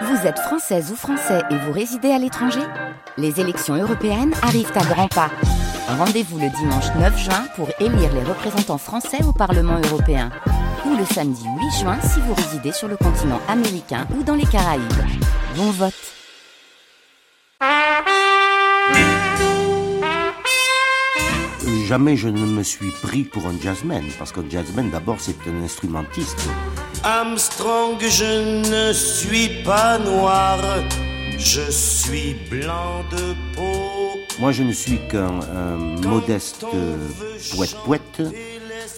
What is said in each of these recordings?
Vous êtes française ou français et vous résidez à l'étranger Les élections européennes arrivent à grands pas. Rendez-vous le dimanche 9 juin pour élire les représentants français au Parlement européen. Ou le samedi 8 juin si vous résidez sur le continent américain ou dans les Caraïbes. Bon vote Jamais je ne me suis pris pour un jazzman, parce qu'un jazzman d'abord c'est un instrumentiste. Armstrong, je ne suis pas noir, je suis blanc de peau. Moi je ne suis qu'un modeste poète-poète,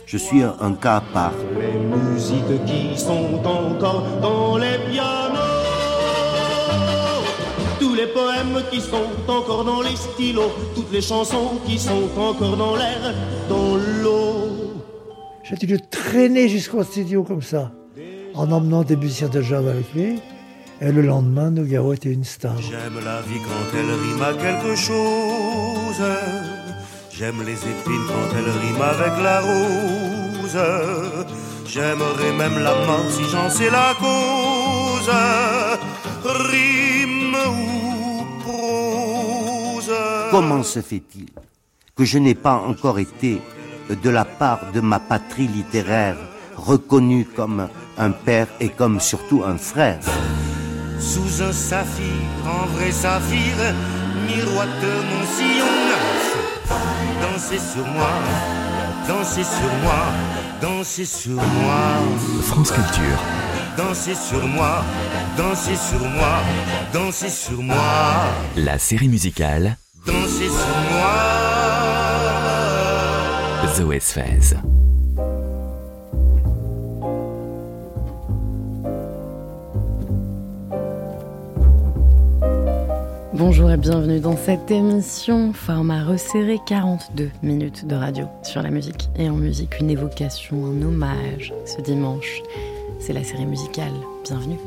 je suis un, un, cas à part. Les musiques qui sont encore dans les pianos, tous les poèmes qui sont encore dans les stylos, toutes les chansons qui sont encore dans l'air, dans l'eau. J'ai dû le traîner jusqu'au studio comme ça en emmenant des musiciens de jazz avec lui. Et le lendemain, Nougaro était une star. J'aime la vie quand elle rime à quelque chose. J'aime les épines quand elle rime avec la rose. J'aimerais même la mort si j'en sais la cause. Rime ou prose. Comment se fait-il que je n'ai pas encore été de la part de ma patrie littéraire reconnu comme un père et comme surtout un frère. Sous un saphir, en vrai saphir, miroite mon sillon. Dansez sur moi, dansez sur moi, dansez sur moi. France Culture. Dansez sur moi, dansez sur moi, dansez sur moi. La série musicale. Dansez sur moi. Zoé Sfez. Bonjour et bienvenue dans cette émission, format resserré 42 minutes de radio sur la musique et en musique, une évocation, un hommage ce dimanche. C'est la série musicale, bienvenue.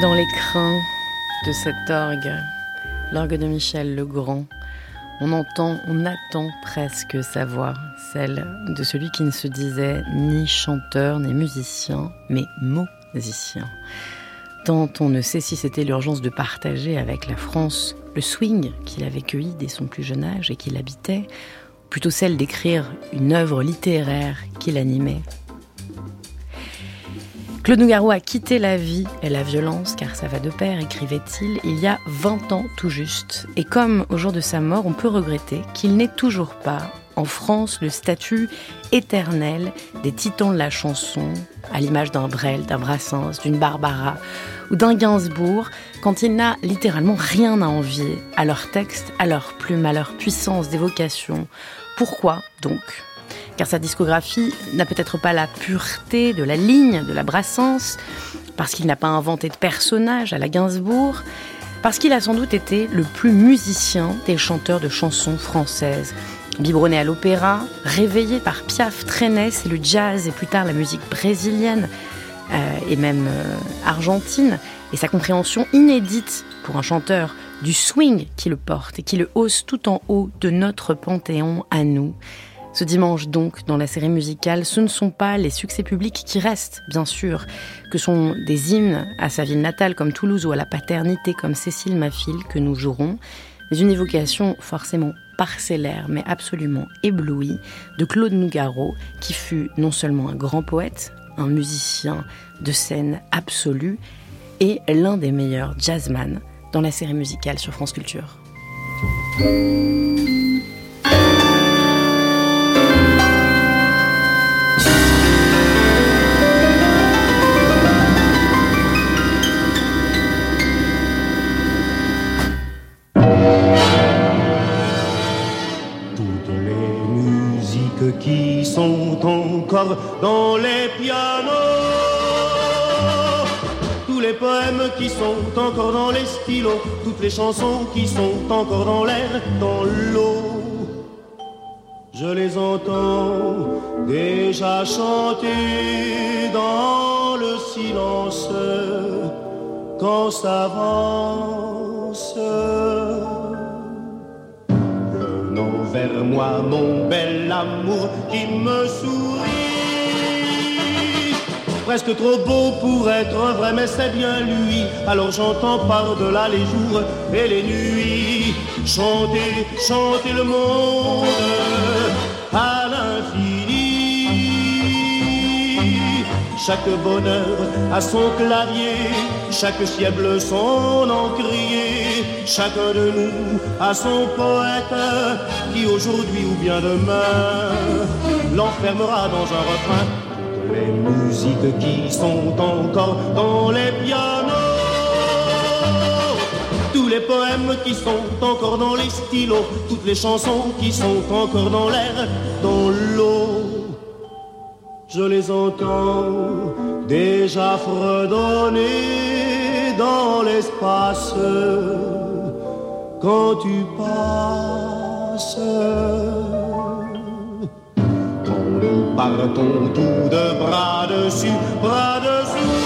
Dans les crins de cet orgue, l'orgue de Michel Legrand, on entend, on attend presque sa voix, celle de celui qui ne se disait ni chanteur ni musicien, mais musicien. Tant on ne sait si c'était l'urgence de partager avec la France le swing qu'il avait cueilli dès son plus jeune âge et qu'il habitait, plutôt celle d'écrire une œuvre littéraire qu'il animait Claude Nougaro a quitté la vie et la violence, car ça va de pair, écrivait-il, il y a 20 ans tout juste. Et comme au jour de sa mort, on peut regretter qu'il n'ait toujours pas, en France, le statut éternel des titans de la chanson, à l'image d'un Brel, d'un Brassens, d'une Barbara ou d'un Gainsbourg, quand il n'a littéralement rien à envier à leur texte, à leur plume, à leur puissance d'évocation. Pourquoi donc? Car sa discographie n'a peut-être pas la pureté de la ligne de la Brassens, parce qu'il n'a pas inventé de personnage à la Gainsbourg, parce qu'il a sans doute été le plus musicien des chanteurs de chansons françaises. Biberonné à l'opéra, réveillé par Piaf, Trenes et le jazz et plus tard la musique brésilienne euh, et même euh, argentine, et sa compréhension inédite pour un chanteur du swing qui le porte et qui le hausse tout en haut de notre panthéon à nous. Ce dimanche donc, dans la série musicale, ce ne sont pas les succès publics qui restent, bien sûr, que sont des hymnes à sa ville natale comme Toulouse ou à la paternité comme Cécile Mafile que nous jouerons, mais une évocation forcément parcellaire mais absolument éblouie de Claude Nougaro, qui fut non seulement un grand poète, un musicien de scène absolue et l'un des meilleurs jazzman dans la série musicale sur France Culture. Sont encore dans les pianos. Tous les poèmes qui sont encore dans les stylos, toutes les chansons qui sont encore dans l'air, dans l'eau. Je les entends déjà chanter dans le silence quand ça Venons vers moi, mon bel amour qui me sourit presque trop beau pour être vrai, mais c'est bien lui. Alors j'entends par-delà les jours et les nuits chanter, chanter le monde à l'infini. Chaque bonheur a son clavier, chaque bleu son encrier, chacun de nous a son poète qui aujourd'hui ou bien demain l'enfermera dans un refrain les musiques qui sont encore dans les pianos, tous les poèmes qui sont encore dans les stylos, toutes les chansons qui sont encore dans l'air, dans l'eau. Je les entends déjà fredonner dans l'espace quand tu passes partons tout de bras dessus, bras dessous.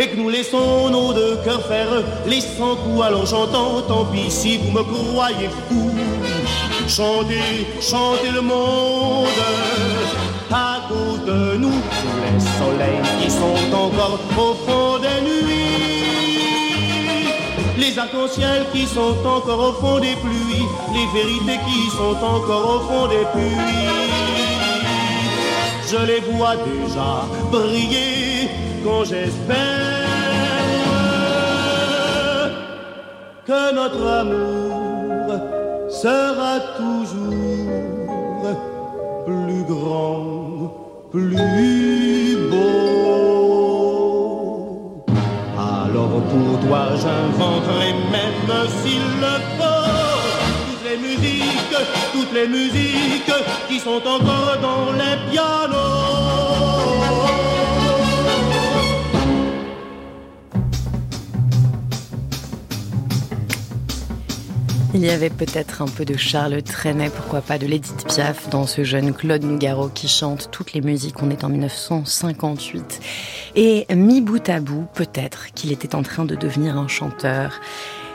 Et que nous laissons nos deux cœurs faire les cent coups. Alors j'entends, tant pis si vous me croyez fou. Chantez, chantez le monde à cause de nous. Les soleils qui sont encore au fond arcs-en-ciel qui sont encore au fond des pluies. Les vérités qui sont encore au fond des puits je les vois déjà briller quand j'espère que notre amour sera toujours plus grand, plus J'inventerai même s'il le faut toutes les musiques, toutes les musiques qui sont encore dans les pianos. Il y avait peut-être un peu de Charles Trenet, pourquoi pas de l'Edith Piaf dans ce jeune Claude Nougaro qui chante toutes les musiques. On est en 1958. Et mi bout à bout, peut-être qu'il était en train de devenir un chanteur.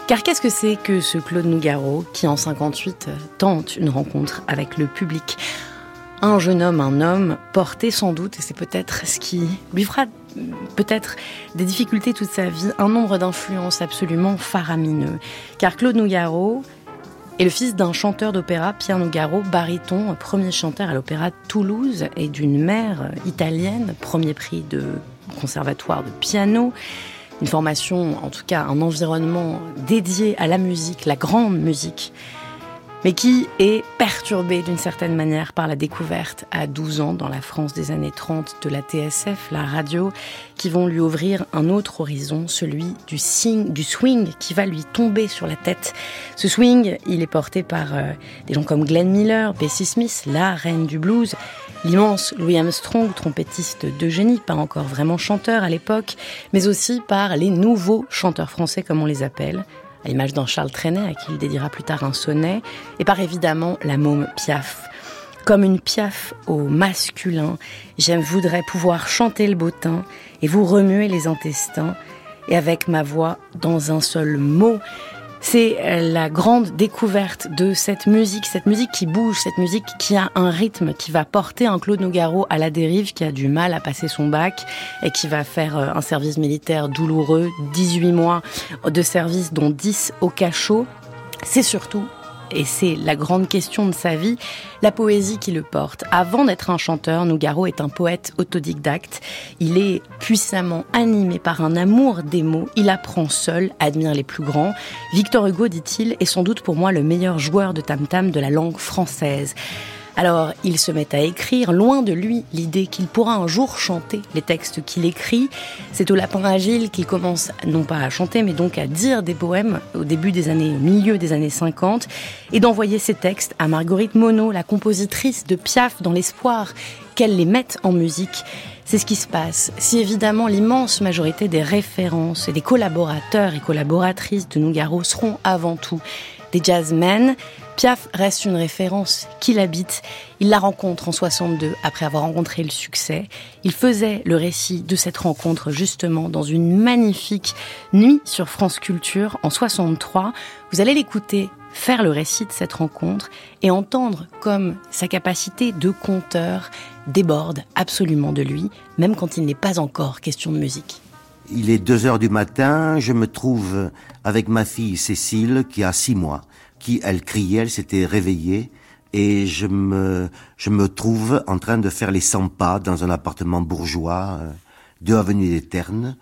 Car qu'est-ce que c'est que ce Claude Nougaro qui en 58 tente une rencontre avec le public? Un jeune homme, un homme porté sans doute, et c'est peut-être ce qui lui fera peut-être des difficultés toute sa vie, un nombre d'influences absolument faramineux. Car Claude Nougaro est le fils d'un chanteur d'opéra, Pierre Nougaro, baryton, premier chanteur à l'opéra de Toulouse, et d'une mère italienne, premier prix de conservatoire de piano une formation, en tout cas un environnement dédié à la musique, la grande musique, mais qui est perturbé d'une certaine manière par la découverte à 12 ans dans la France des années 30 de la TSF, la radio, qui vont lui ouvrir un autre horizon, celui du, du swing qui va lui tomber sur la tête. Ce swing, il est porté par euh, des gens comme Glenn Miller, Bessie Smith, la reine du blues, l'immense Louis Armstrong, trompettiste de génie, pas encore vraiment chanteur à l'époque, mais aussi par les nouveaux chanteurs français comme on les appelle, à l'image d'un Charles Trenet à qui il dédiera plus tard un sonnet, et par évidemment la môme Piaf. Comme une Piaf au masculin, j'aime voudrais pouvoir chanter le bottin et vous remuer les intestins, et avec ma voix dans un seul mot, c'est la grande découverte de cette musique, cette musique qui bouge, cette musique qui a un rythme, qui va porter un Claude Nougaro à la dérive, qui a du mal à passer son bac et qui va faire un service militaire douloureux, 18 mois de service dont 10 au cachot. C'est surtout et c'est la grande question de sa vie, la poésie qui le porte. Avant d'être un chanteur, Nougaro est un poète autodidacte. Il est puissamment animé par un amour des mots. Il apprend seul, admire les plus grands. Victor Hugo, dit-il, est sans doute pour moi le meilleur joueur de tam-tam de la langue française. Alors il se met à écrire, loin de lui l'idée qu'il pourra un jour chanter les textes qu'il écrit. C'est au Lapin Agile qu'il commence non pas à chanter, mais donc à dire des poèmes au début des années, au milieu des années 50, et d'envoyer ses textes à Marguerite Monod, la compositrice de Piaf, dans l'espoir qu'elle les mette en musique. C'est ce qui se passe. Si évidemment l'immense majorité des références et des collaborateurs et collaboratrices de Nougaro seront avant tout des jazzmen, Piaf reste une référence qu'il habite. Il la rencontre en 62 après avoir rencontré le succès. Il faisait le récit de cette rencontre justement dans une magnifique nuit sur France Culture en 63. Vous allez l'écouter faire le récit de cette rencontre et entendre comme sa capacité de conteur déborde absolument de lui, même quand il n'est pas encore question de musique. Il est deux heures du matin, je me trouve avec ma fille Cécile qui a six mois, qui elle criait, elle s'était réveillée et je me je me trouve en train de faire les 100 pas dans un appartement bourgeois euh, de avenue des Ternes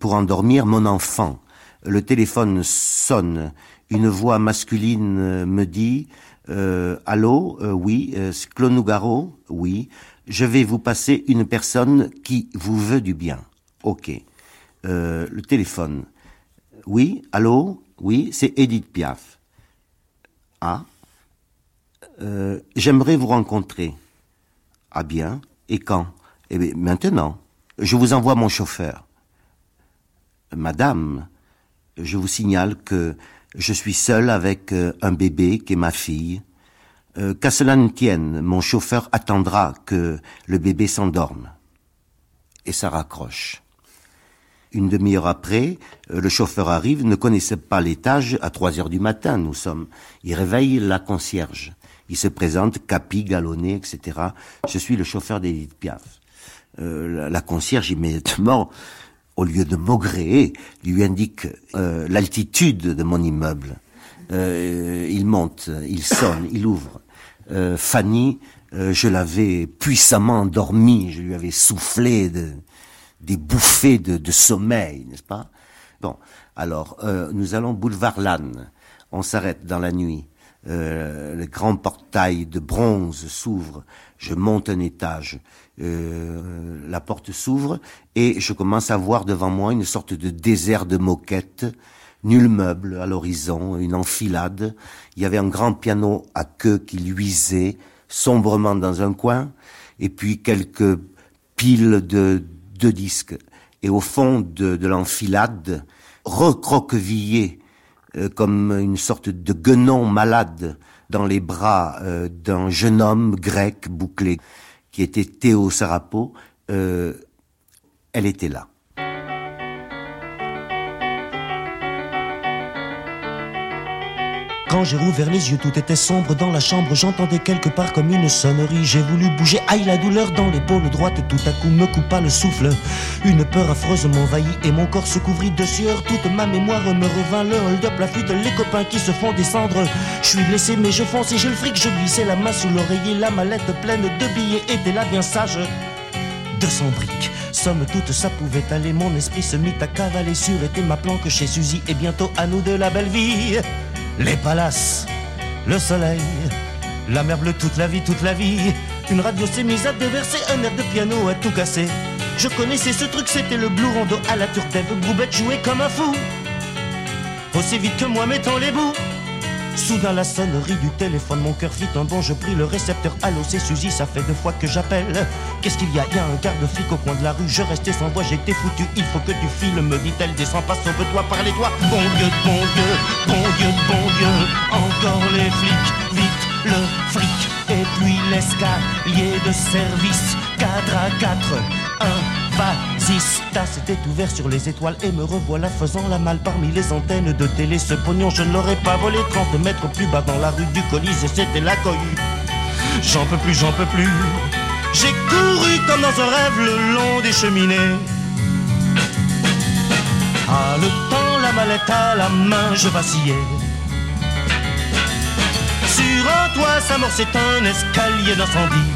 pour endormir mon enfant. Le téléphone sonne, une voix masculine euh, me dit euh, allô, euh, oui, euh, Clonougaro, oui, je vais vous passer une personne qui vous veut du bien. Ok. Euh, le téléphone. Oui, allô, oui, c'est Edith Piaf. Ah. Euh, J'aimerais vous rencontrer. Ah bien. Et quand? Eh bien, maintenant. Je vous envoie mon chauffeur. Madame, je vous signale que je suis seul avec euh, un bébé qui est ma fille. Euh, Qu'à cela ne tienne, mon chauffeur attendra que le bébé s'endorme. Et ça raccroche. Une demi-heure après, euh, le chauffeur arrive, ne connaissait pas l'étage, à trois heures du matin nous sommes. Il réveille la concierge. Il se présente, capi, galonné, etc. Je suis le chauffeur d'Edith Piaf. Euh, la, concierge immédiatement, au lieu de maugréer, lui indique euh, l'altitude de mon immeuble. Euh, il monte, il sonne, il ouvre. Euh, Fanny, je l'avais puissamment endormie, je lui avais soufflé de, des bouffées de, de sommeil, n'est-ce pas? Bon, alors euh, nous allons boulevard Lannes. On s'arrête dans la nuit. Euh, le grand portail de bronze s'ouvre. Je monte un étage. Euh, la porte s'ouvre et je commence à voir devant moi une sorte de désert de moquettes. Nul meuble à l'horizon, une enfilade. Il y avait un grand piano à queue qui luisait sombrement dans un coin, et puis quelques piles de, de disques. Et au fond de, de l'enfilade, recroquevillé euh, comme une sorte de guenon malade dans les bras euh, d'un jeune homme grec bouclé qui était Théo Sarapo, euh, elle était là. Quand j'ai rouvert les yeux, tout était sombre dans la chambre. J'entendais quelque part comme une sonnerie. J'ai voulu bouger, aïe la douleur dans l'épaule droite. Tout à coup me coupa le souffle. Une peur affreuse m'envahit et mon corps se couvrit de sueur. Toute ma mémoire me revint. Le hold-up, la fuite, les copains qui se font descendre. Je suis blessé, mais je fonce et j'ai le fric. Je glissais la main sous l'oreiller. La mallette pleine de billets était là bien sage. 200 briques. Somme toute, ça pouvait aller. Mon esprit se mit à cavaler sur était ma planque chez Suzy. Et bientôt à nous de la belle vie. Les palaces, le soleil, la mer bleue toute la vie, toute la vie. Une radio s'est mise à déverser un air de piano à tout casser. Je connaissais ce truc, c'était le blue rondo à la turtève. Boubette jouait comme un fou. Aussi vite que moi, mettons les bouts. Soudain la sonnerie du téléphone, mon cœur fit un bond, je pris le récepteur. Allô, c'est Suzy, ça fait deux fois que j'appelle. Qu'est-ce qu'il y a? Il y a un quart de flic au coin de la rue, je restais sans voix, j'étais foutu. Il faut que tu files, me dit-elle, descends pas, sauve-toi par les. Bon Dieu, bon Dieu, bon Dieu, bon Dieu, encore les flics, vite le fric. Et puis l'escalier de service, 4 à 4, 1, Vasista s'était ouvert sur les étoiles et me revoilà faisant la malle parmi les antennes de télé. Ce pognon, je ne l'aurais pas volé 30 mètres plus bas dans la rue du Colisée, c'était la cohue. J'en peux plus, j'en peux plus. J'ai couru comme dans un rêve le long des cheminées. Ah, le temps, la mallette à la main, je vacillais. Sur un toit, sa mort, c'est un escalier d'incendie.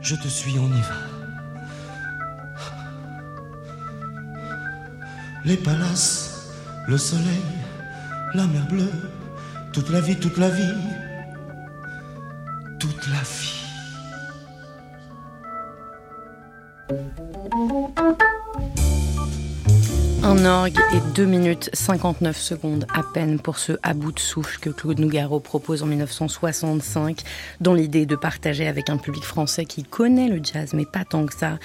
je te suis, on y va. Les palaces, le soleil, la mer bleue, toute la vie, toute la vie, toute la vie. Un orgue et 2 minutes 59 secondes à peine pour ce à bout de souffle que Claude Nougaro propose en 1965, dont l'idée de partager avec un public français qui connaît le jazz, mais pas tant que ça,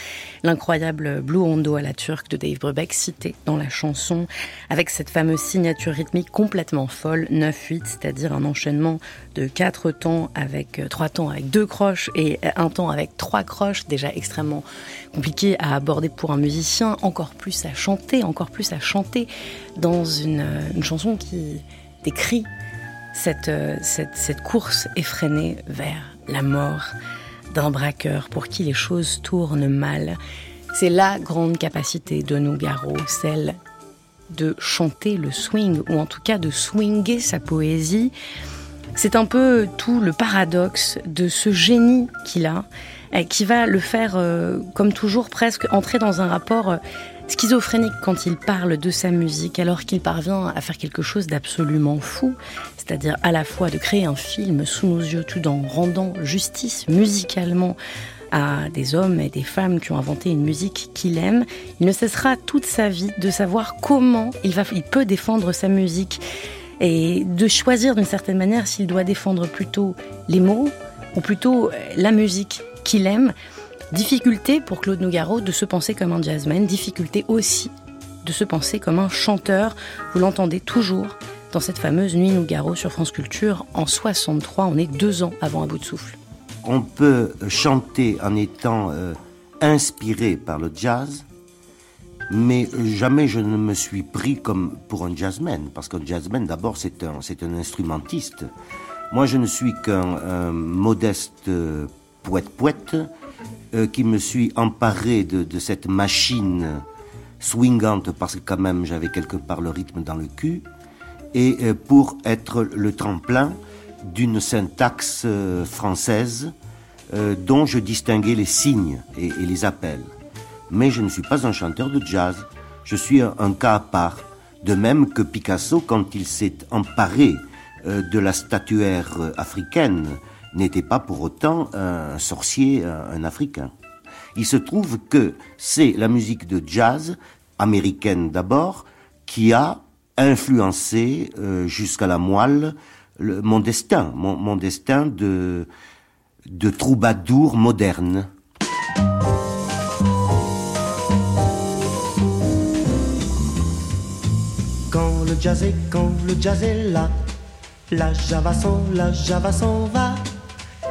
l'incroyable Blue Rondo à la turque de Dave Brubeck cité dans la chanson, avec cette fameuse signature rythmique complètement folle, 9-8, c'est-à-dire un enchaînement de 4 temps avec 3 temps avec 2 croches et un temps avec 3 croches, déjà extrêmement compliqué à aborder pour un musicien, encore plus à chanter, encore plus à chanter dans une, chanson qui décrit cette, cette, cette, course effrénée vers la mort d'un braqueur pour qui les choses tournent mal. C'est la grande capacité de Nougaro, celle de chanter le swing, ou en tout cas de swinger sa poésie. C'est un peu tout le paradoxe de ce génie qu'il a, qui va le faire, euh, comme toujours, presque entrer dans un rapport euh, schizophrénique quand il parle de sa musique, alors qu'il parvient à faire quelque chose d'absolument fou, c'est-à-dire à la fois de créer un film sous nos yeux tout en rendant justice musicalement à des hommes et des femmes qui ont inventé une musique qu'il aime. Il ne cessera toute sa vie de savoir comment il, va, il peut défendre sa musique et de choisir d'une certaine manière s'il doit défendre plutôt les mots ou plutôt la musique qu'il aime. Difficulté pour Claude Nougaro de se penser comme un jazzman, difficulté aussi de se penser comme un chanteur. Vous l'entendez toujours dans cette fameuse Nuit Nougaro sur France Culture en 63, on est deux ans avant Un bout de souffle. On peut chanter en étant euh, inspiré par le jazz, mais jamais je ne me suis pris comme pour un jazzman, parce qu'un jazzman d'abord c'est un, c'est un instrumentiste. Moi je ne suis qu'un modeste euh, poète-poète euh, qui me suis emparé de, cette machine swingante parce que quand même j'avais quelque part le rythme dans le cul et euh, pour être le tremplin d'une syntaxe euh, française dont je distinguais les signes et, et, les appels. Mais je ne suis pas un chanteur de jazz, je suis un, un cas à part. De même que Picasso, quand il s'est emparé de la statuaire africaine, n'était pas pour autant un sorcier, un Africain. Il se trouve que c'est la musique de jazz, américaine d'abord, qui a influencé euh, jusqu'à la moelle le, mon destin, mon, destin de, de troubadour moderne. Quand le jazz est, quand le jazz est là, la java s'en, la java s'en va.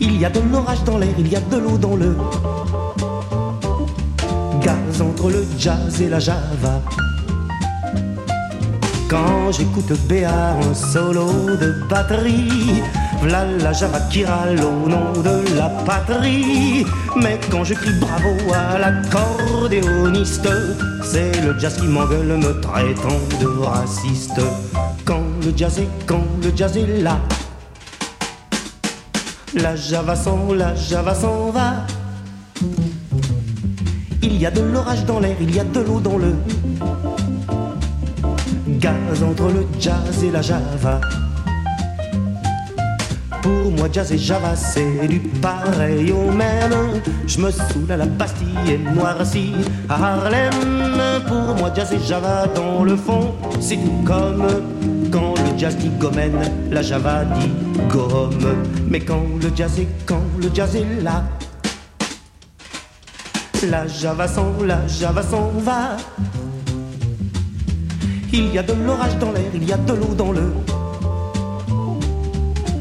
Il y a de l'orage dans l'air, il y a de l'eau dans le gaz entre le jazz et la java. Quand j'écoute Béa un solo de batterie, v'là la java qui râle au nom de la patrie. Mais quand je crie bravo à l'accordéoniste, c'est le jazz qui m'engueule me traitant de raciste. Quand le jazz est, quand le jazz est là, la java s'en, la java s'en va. Il y a de l'orage dans l'air, il y a de l'eau dans le gaz entre le jazz et la java. Pour moi, jazz et java, c'est du pareil au même. Je me saoule à la Bastille et noirci à Harlem. Pour moi, jazz et java, dans le fond, c'est tout comme jazz dit gomène, la java dit gomme. Mais quand le jazz est, quand le jazz est là, la java s'en, la java s'en va. Il y a de l'orage dans l'air, il y a de l'eau dans le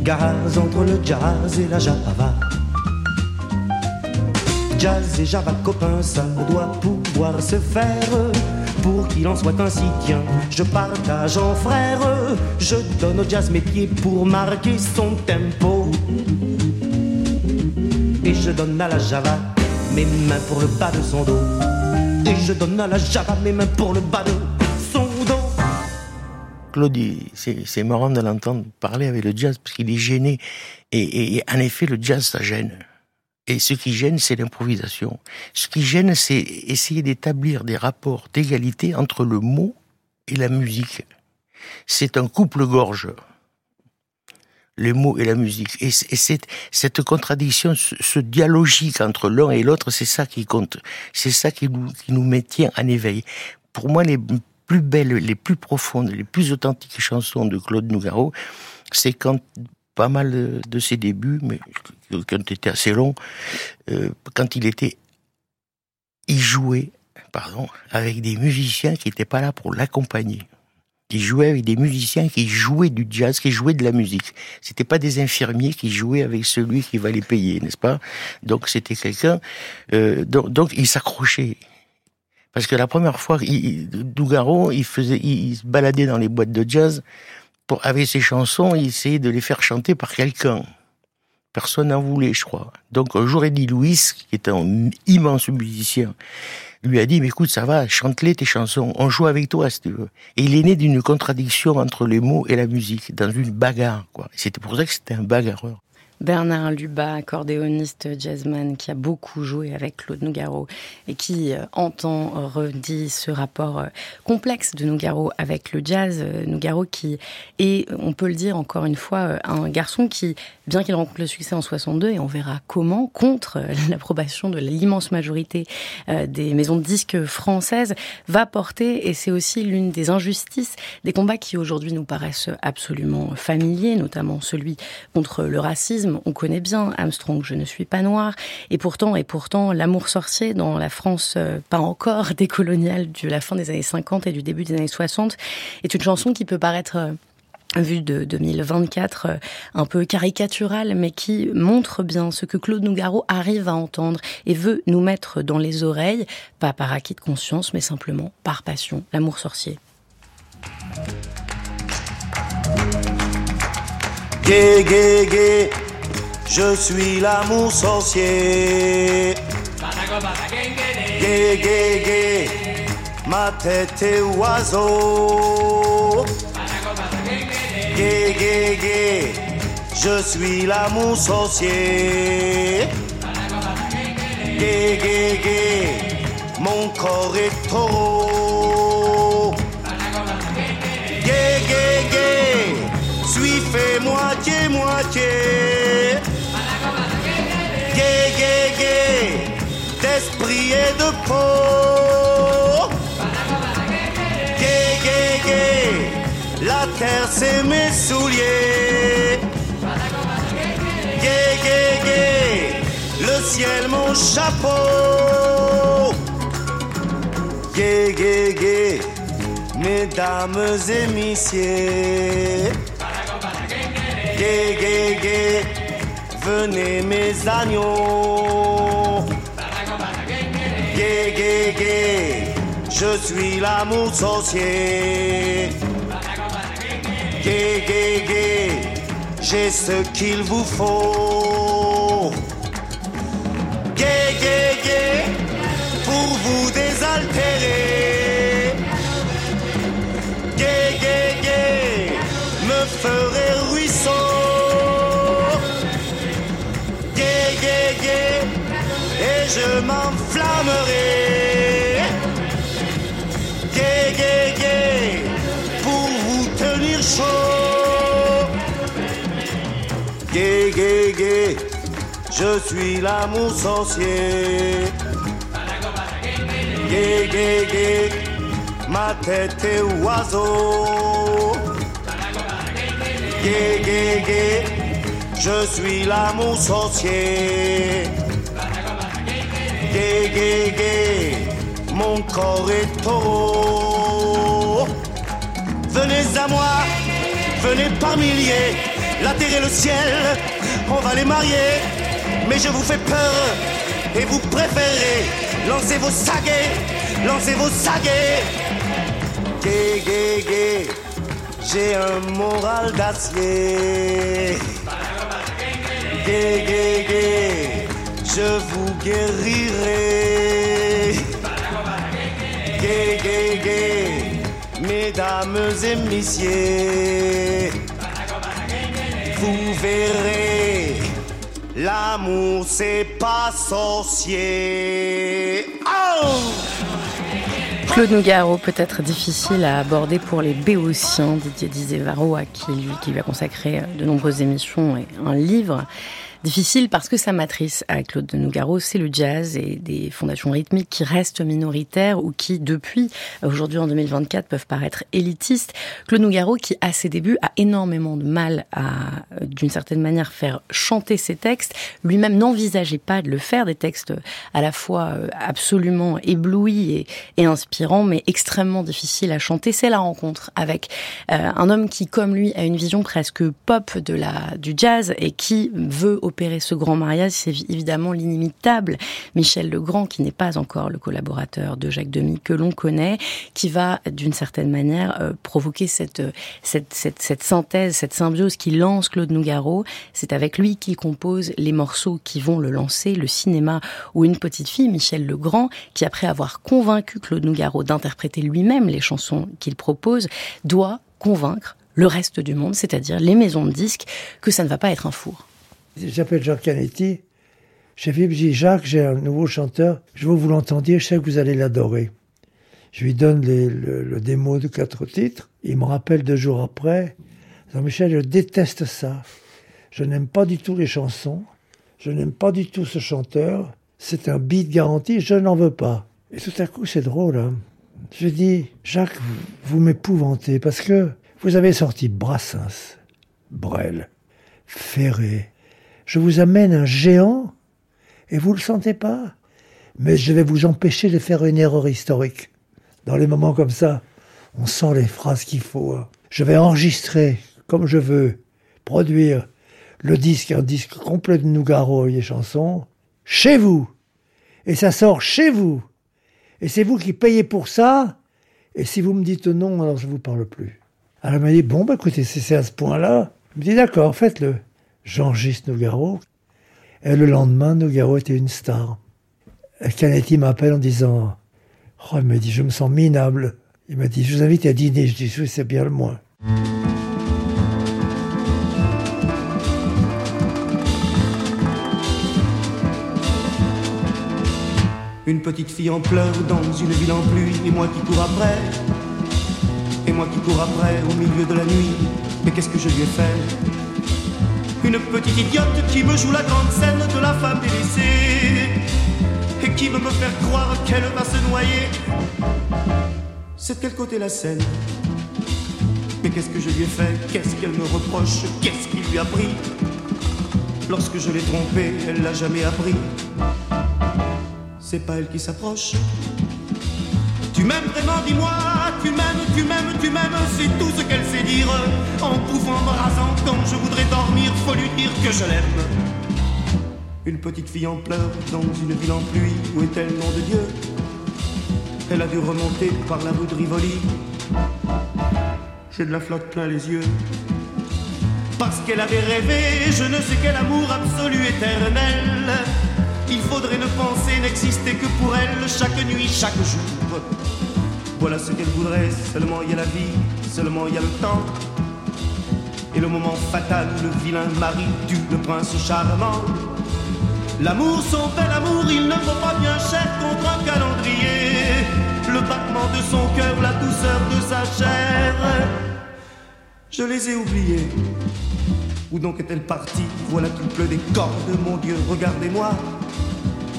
gaz entre le jazz et la java. Jazz et java copains, ça doit pouvoir se faire. Pour qu'il en soit ainsi, tiens, je partage en frère. Je donne au jazz mes pieds pour marquer son tempo. Et je donne à la java mes mains pour le bas de son dos. Et je donne à la java mes mains pour le bas de son dos. Claude, c'est marrant de l'entendre parler avec le jazz parce qu'il est gêné. Et, et, en effet, le jazz, ça gêne. Et ce qui gêne, c'est l'improvisation. Ce qui gêne, c'est essayer d'établir des rapports d'égalité entre le mot et la musique. C'est un couple-gorge les mots et la musique. Et, cette, cette contradiction, ce, dialogique entre l'un et l'autre, c'est ça qui compte. C'est ça qui nous, qui nous maintient en éveil. Pour moi, les plus belles, les plus profondes, les plus authentiques chansons de Claude Nougaro, c'est quand pas mal de ses débuts, mais qui ont été assez longs, euh, quand il était, il jouait, pardon, avec des musiciens qui n'étaient pas là pour l'accompagner qui jouait avec des musiciens qui jouaient du jazz, qui jouaient de la musique. C'était pas des infirmiers qui jouaient avec celui qui va les payer, n'est-ce pas? Donc c'était quelqu'un. Euh, donc, donc, il s'accrochait. Parce que la première fois, il, Dougaro, il faisait, il, se baladait dans les boîtes de jazz pour avec ses chansons, il essayait de les faire chanter par quelqu'un. Personne n'en voulait, je crois. Donc un jour, Eddie Louis, qui était un immense musicien, lui a dit, mais écoute, ça va, chante-les tes chansons, on joue avec toi si tu veux. Et il est né d'une contradiction entre les mots et la musique, dans une bagarre, quoi. C'était pour ça que c'était un bagarreur. Bernard Lubat, accordéoniste jazzman qui a beaucoup joué avec Claude Nougaro et qui euh, entend, redit ce rapport euh, complexe de Nougaro avec le jazz. Euh, Nougaro qui est, on peut le dire encore une fois, un garçon qui, bien qu'il rencontre le succès en 62, et on verra comment, contre l'approbation de l'immense majorité des maisons de disques françaises, va porter, et c'est aussi l'une des injustices, des combats qui aujourd'hui nous paraissent absolument familiers, notamment celui contre le racisme. On connaît bien Armstrong, je ne suis pas noir, et pourtant, et pourtant, l'amour sorcier dans la France euh, pas encore décoloniale de la fin des années 50 et du début des années 60 est une chanson qui peut paraître euh, vue de 2024, euh, un peu caricaturale, mais qui montre bien ce que Claude Nougaro arrive à entendre et veut nous mettre dans les oreilles, pas par acquis de conscience, mais simplement par passion, l'amour sorcier. Gay. Je suis l'amour sorcier. Gay. Ma tête est oiseau. Gay, gay, gay. Je suis l'amour sorcier. Gay, gay, gay. Mon corps est taureau. Gay, gay, gay. Suis fait moitié, moitié. Gay, gay, gay, d'esprit et de peau. La terre c'est mes souliers. Le ciel mon chapeau. Gay, gay, gay, mesdames et messieurs. Venez mes agneaux. Je suis l'amour sorcier. Gay, gay, gay, j'ai ce qu'il vous faut. Gay, gay, gay, pour vous désaltérer. Gay, gay, gay, me ferait ruisseau. et je m'enflammerai. Chaud. Je suis l'amour sorcier. Ma tête est oiseau. Je suis l'amour sorcier. Mon corps est taureau. Venez à moi, venez par milliers, la terre et le ciel, on va les marier. Mais je vous fais peur et vous préférez lancer vos saguets, lancez vos saguets. Gay, gay, gay, j'ai un moral d'acier. Gay, gay, gay, je vous guérirai. Gay, gay, gay, mesdames et messieurs, vous verrez, l'amour c'est pas sorcier. Oh Claude Nougaro peut être difficile à aborder pour les béotiens, Didier Dizévaro, à qui, lui, qui lui a consacré de nombreuses émissions et un livre. Difficile parce que sa matrice à Claude de Nougaro, c'est le jazz et des fondations rythmiques qui restent minoritaires ou qui, depuis aujourd'hui en 2024, peuvent paraître élitistes. Claude Nougaro, qui à ses débuts a énormément de mal à, d'une certaine manière, faire chanter ses textes, lui-même n'envisageait pas de le faire, des textes à la fois euh, absolument éblouis et, inspirants, mais extrêmement difficiles à chanter. C'est la rencontre avec euh, un homme qui, comme lui, a une vision presque pop de la, du jazz et qui veut opérer ce grand mariage, c'est évidemment l'inimitable Michel Legrand, qui n'est pas encore le collaborateur de Jacques Demy que l'on connaît, qui va d'une certaine manière euh, provoquer cette, cette, cette, cette, synthèse, cette symbiose qui lance Claude Nougaro. C'est avec lui qu'il compose les morceaux qui vont le lancer, le cinéma ou une petite fille, Michel Legrand, qui après avoir convaincu Claude Nougaro d'interpréter lui-même les chansons qu'il propose, doit convaincre le reste du monde, c'est-à-dire les maisons de disques, que ça ne va pas être un four. J'appelle Jacques Canetti. J'ai dit, Jacques, j'ai un nouveau chanteur. Je veux que vous l'entendiez, je sais que vous allez l'adorer. Je lui donne le, démo de quatre titres. Il me rappelle deux jours après. Jean-Michel, je déteste ça. Je n'aime pas du tout les chansons. Je n'aime pas du tout ce chanteur. C'est un beat garanti, je n'en veux pas. Et tout à coup, c'est drôle. Hein. Je dis, Jacques, vous, vous m'épouvantez parce que vous avez sorti Brassens, Brel, Ferré, je vous amène un géant et vous le sentez pas. Mais je vais vous empêcher de faire une erreur historique. Dans les moments comme ça, on sent les phrases qu'il faut. Hein. Je vais enregistrer comme je veux, produire le disque, un disque complet de Nougaro et chansons, chez vous. Et ça sort chez vous. Et c'est vous qui payez pour ça. Et si vous me dites non, alors je vous parle plus. Alors elle m'a dit, bon, bah écoutez, c'est à ce point-là. Je me dis, d'accord, faites-le. J'enregistre Nougaro. Et le lendemain, Nougaro était une star. Et Canetti m'appelle en disant, oh, il m'a dit, je me sens minable. Il m'a dit, je vous invite à dîner. Je dis, oui, c'est bien le moins. Une petite fille en pleurs dans une ville en pluie, et moi qui cours après, et moi qui cours après au milieu de la nuit. Mais qu'est-ce que je lui ai fait? Une petite idiote qui me joue la grande scène de la femme délaissée, et qui veut me faire croire qu'elle va se noyer. C'est de quel côté la scène? Mais qu'est-ce que je lui ai fait? Qu'est-ce qu'elle me reproche? Qu'est-ce qui lui a pris? Lorsque je l'ai trompée, elle l'a jamais appris. C'est pas elle qui s'approche. Tu m'aimes vraiment, dis-moi, tu m'aimes, tu m'aimes, tu m'aimes, c'est tout ce qu'elle sait dire. En pouvant quand je voudrais dormir, faut lui dire que je l'aime. Une petite fille en pleurs dans une ville en pluie, où est-elle, nom de Dieu Elle a dû remonter par la rue de Rivoli. J'ai de la flotte plein les yeux. Parce qu'elle avait rêvé, je ne sais quel amour absolu éternel. Il faudrait ne penser n'exister que pour elle chaque nuit, chaque jour. Voilà ce qu'elle voudrait, seulement il y a la vie, seulement il y a le temps. Et le moment fatal où le vilain mari tue le prince charmant. L'amour, son bel amour, il ne vaut pas bien cher contre un calendrier. Le battement de son cœur, la douceur de sa chair. Je les ai oubliés. Où donc est-elle partie? Voilà qu'il pleut des cordes, mon Dieu, regardez-moi.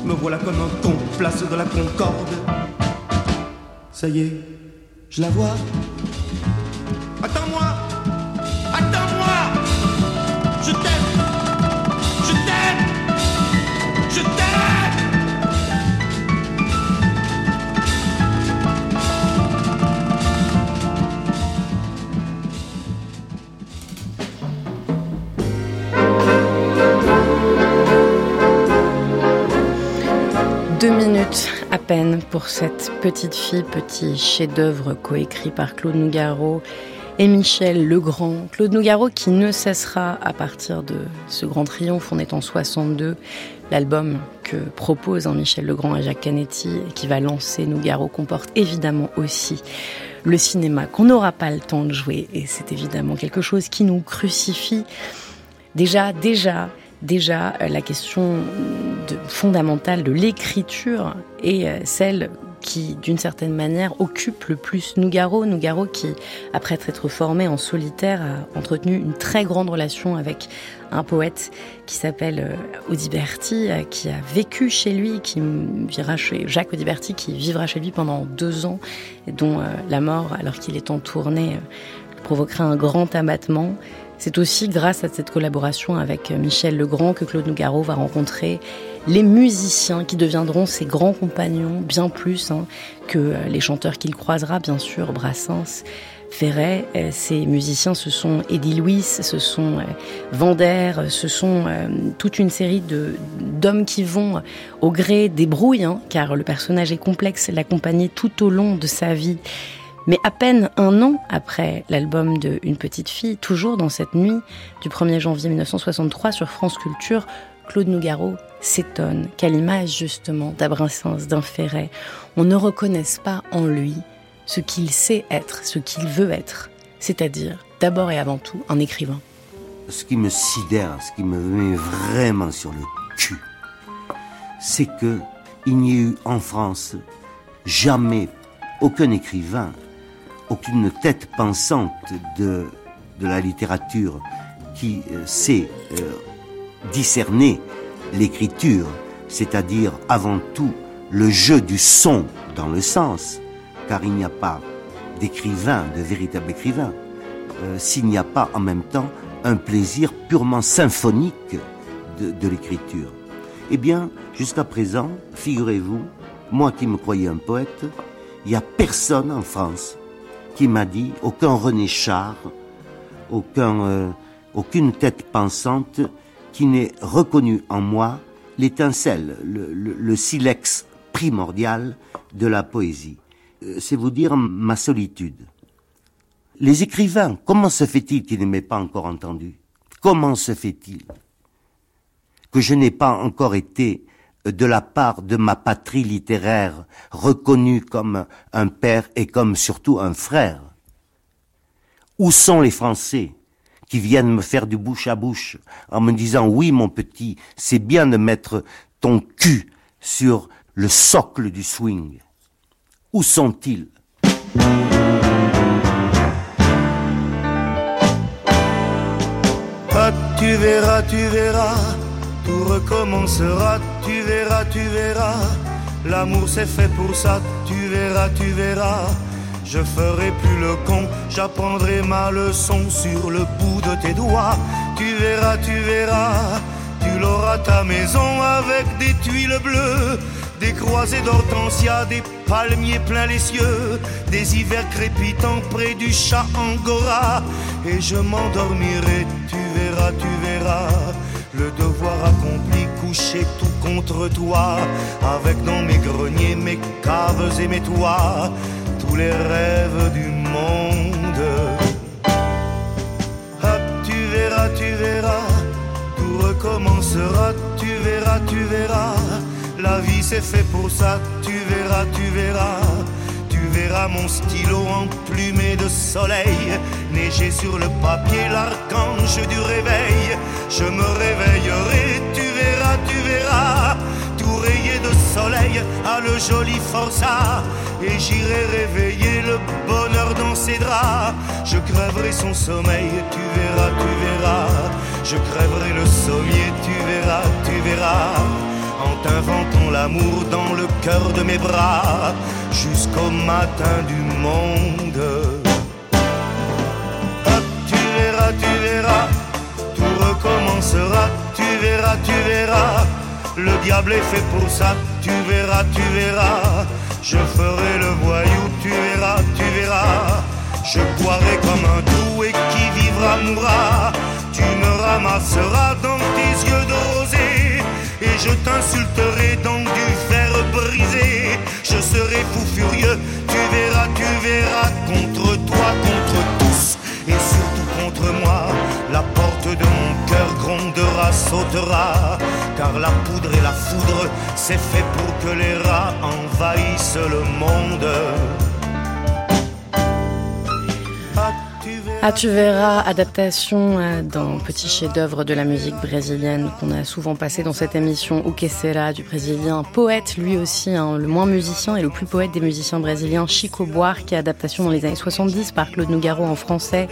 Me voilà comme un con, place de la Concorde. Ça y est, je la vois. À peine pour cette petite fille, petit chef-d'œuvre coécrit par Claude Nougaro et Michel Legrand. Claude Nougaro qui ne cessera à partir de ce grand triomphe, on est en 62, l'album que propose hein, Michel Legrand et Jacques Canetti et qui va lancer Nougaro comporte évidemment aussi le cinéma qu'on n'aura pas le temps de jouer et c'est évidemment quelque chose qui nous crucifie. Déjà, déjà, déjà euh, la question fondamentale de l'écriture est euh, celle qui, d'une certaine manière, occupe le plus Nougaro. Nougaro qui, après être formé en solitaire, a entretenu une très grande relation avec un poète qui s'appelle euh, Audiberti, qui a vécu chez lui, qui vivra chez Jacques Audiberti, qui vivra chez lui pendant deux ans, dont la mort, alors qu'il est en tournée, provoquera un grand abattement. C'est aussi grâce à cette collaboration avec Michel Legrand que Claude Nougaro va rencontrer les musiciens qui deviendront ses grands compagnons, bien plus hein, que les chanteurs qu'il croisera, bien sûr, Brassens, Ferret. Ces musiciens, ce sont Eddie Louis, ce sont Vander, ce sont toute une série d'hommes qui vont au gré des brouilles, hein, car le personnage est complexe, l'accompagner tout au long de sa vie. Mais à peine un an après l'album de Une petite fille, toujours dans cette nuit du 1er janvier 1963 sur France Culture, Claude Nougaro s'étonne qu'à l'image justement d'Abrinsens, d'un on ne reconnaisse pas en lui ce qu'il sait être, ce qu'il veut être, c'est-à-dire d'abord et avant tout un écrivain. Ce qui me sidère, ce qui me met vraiment sur le cul, c'est que il n'y a eu en France jamais aucun écrivain aucune tête pensante de, la littérature qui euh, sait euh, discerner l'écriture, c'est-à-dire avant tout le jeu du son dans le sens, car il n'y a pas d'écrivain, de véritable écrivain, euh, s'il n'y a pas en même temps un plaisir purement symphonique de l'écriture. Eh bien, jusqu'à présent, figurez-vous, moi qui me croyais un poète, il n'y a personne en France qui m'a dit, aucun René Char, euh, aucune tête pensante qui n'ait reconnu en moi l'étincelle, le, le, le, silex primordial de la poésie. Euh, c'est vous dire ma solitude. Les écrivains, comment se fait-il qu'ils ne m'aient pas encore entendu? Comment se fait-il que je n'ai pas encore été de la part de ma patrie littéraire, reconnue comme un père et comme surtout un frère. Où sont les Français qui viennent me faire du bouche à bouche en me disant oui mon petit, c'est bien de mettre ton cul sur le socle du swing. Où sont-ils? Tu verras, tu verras tout recommencera, tu verras, tu verras. L'amour c'est fait pour ça, tu verras, tu verras. Je ferai plus le con, j'apprendrai ma leçon sur le bout de tes doigts. Tu verras, tu verras. Tu l'auras ta maison avec des tuiles bleues, des croisées d'hortensia, des palmiers pleins les cieux, des hivers crépitants près du chat angora. Et je m'endormirai, tu verras, tu verras le devoir accompli, couché tout contre toi, avec dans mes greniers, mes caves et mes toits, tous les rêves du monde. Ah, tu verras, tu verras, tout recommencera, tu verras, tu verras, la vie c'est fait pour ça, tu verras, tu verras. Tu verras mon stylo emplumé de soleil, neiger sur le papier l'archange du réveil. Je me réveillerai, tu verras, tu verras, tout rayé de soleil à le joli forçat. Et j'irai réveiller le bonheur dans ses draps. Je crèverai son sommeil, tu verras, tu verras. Je je crèverai le sommier, tu verras, tu verras, en t'inventant l'amour dans le cœur de mes bras, jusqu'au matin du monde. Tu verras, tu verras, tout recommencera, tu verras, tu verras, le diable est fait pour ça, tu verras, tu verras, je ferai le voyou, tu verras, tu verras, je boirai comme un et qui vivra mourra. Tu me ramasseras dans tes yeux d'osé et je t'insulterai dans du fer brisé. Je serai fou furieux, tu verras, tu verras, contre toi, contre tous et surtout contre moi. La porte de mon cœur grondera, sautera, car la poudre et la foudre, c'est fait pour que les rats envahissent le monde. Tu verras, adaptation euh, d'un petit chef-d'œuvre de la musique brésilienne qu'on a souvent passé dans cette émission, O du brésilien poète, lui aussi, hein, le moins musicien et le plus poète des musiciens brésiliens, Chico Buarque, adaptation dans les années 70 par Claude Nougaro en français,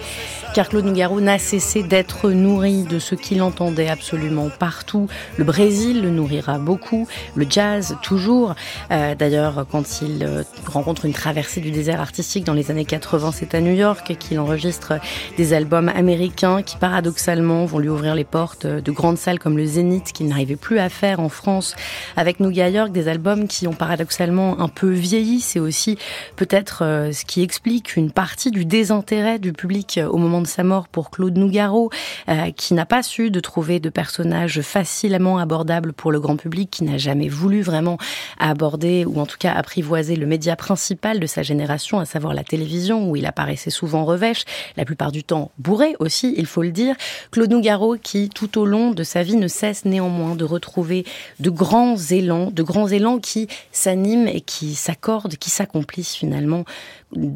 car Claude Nougaro n'a cessé d'être nourri de ce qu'il entendait absolument partout. Le Brésil le nourrira beaucoup, le jazz toujours. Euh, D'ailleurs, quand il euh, rencontre une traversée du désert artistique dans les années 80, c'est à New York qu'il enregistre des albums américains qui paradoxalement vont lui ouvrir les portes de grandes salles comme le Zénith qu'il n'arrivait plus à faire en France avec Nougat York, des albums qui ont paradoxalement un peu vieilli. C'est aussi peut-être euh, ce qui explique une partie du désintérêt du public au moment de sa mort pour Claude Nougaro, euh, qui n'a pas su de trouver de personnages facilement abordables pour le grand public, qui n'a jamais voulu vraiment aborder ou en tout cas apprivoiser le média principal de sa génération, à savoir la télévision, où il apparaissait souvent revêche. Plupart du temps bourré aussi, il faut le dire. Claude Nougaro qui, tout au long de sa vie, ne cesse néanmoins de retrouver de grands élans, de grands élans qui s'animent et qui s'accordent, qui s'accomplissent finalement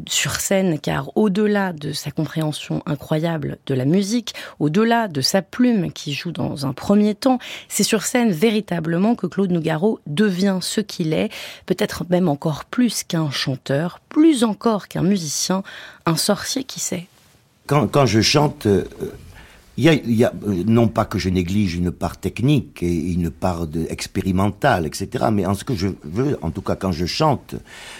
sur scène, car au-delà de sa compréhension incroyable de la musique, au-delà de sa plume qui joue dans un premier temps, c'est sur scène véritablement que Claude Nougaro devient ce qu'il est, peut-être même encore plus qu'un chanteur, plus encore qu'un musicien, un sorcier qui sait quand, quand je chante, euh, il y a, y a, non pas que je néglige une part technique et une part expérimentale, etc. Mais en ce que je veux, en tout cas quand je chante,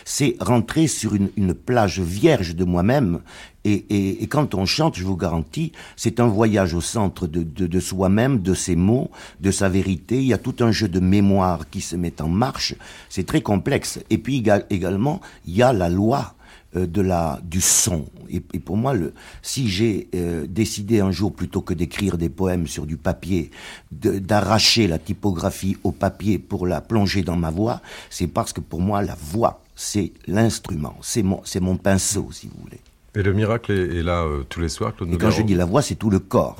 c'est rentrer sur une, une plage vierge de moi-même. Et, et, et, quand on chante, je vous garantis, c'est un voyage au centre de, de, de soi-même, de ses mots, de sa vérité. Il y a tout un jeu de mémoire qui se met en marche. C'est très complexe. Et puis également, il y a la loi de la du son. Et, et pour moi, le, si j'ai euh, décidé un jour plutôt que d'écrire des poèmes sur du papier, d'arracher la typographie au papier pour la plonger dans ma voix, c'est parce que pour moi la voix c'est l'instrument, c'est mon c'est mon pinceau si vous voulez. Et le miracle est, est là euh, tous les soirs, Claude Et quand je dis la voix, c'est tout le corps.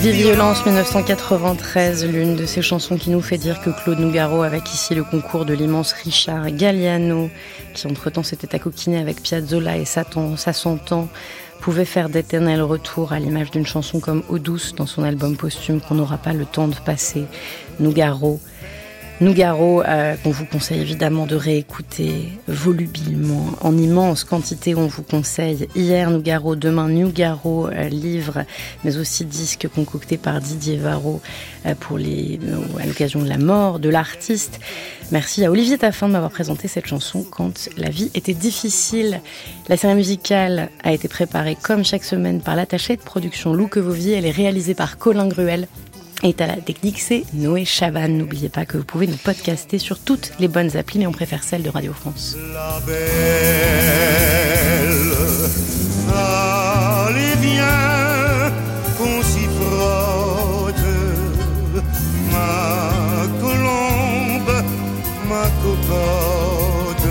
Puis Violence 1993, l'une de ces chansons qui nous fait dire que Claude Nougaro, avec ici le concours de l'immense Richard Galliano, qui entre-temps s'était accoquiné avec Piazzolla et Satan, ça s'entend, pouvait faire d'éternels retours à l'image d'une chanson comme Eau douce dans son album posthume qu'on n'aura pas le temps de passer. Nougaro, Nougaro, euh, qu'on vous conseille évidemment de réécouter volubilement, en immense quantité, on vous conseille hier Nougaro, demain Nougaro, euh, livre, mais aussi disque concocté par Didier Varro euh, pour les, à l'occasion de la mort de l'artiste. Merci à Olivier Taffin de m'avoir présenté cette chanson quand la vie était difficile. La série musicale a été préparée comme chaque semaine par l'attaché de production Lou Quevovier. Elle est réalisée par Colin Gruel et à la technique, c'est Noé Chavannes. N'oubliez pas que vous pouvez nous podcaster sur toutes les bonnes applis, mais on préfère celle de Radio France. La belle, allez s'y frotte. Ma colombe, ma cocotte,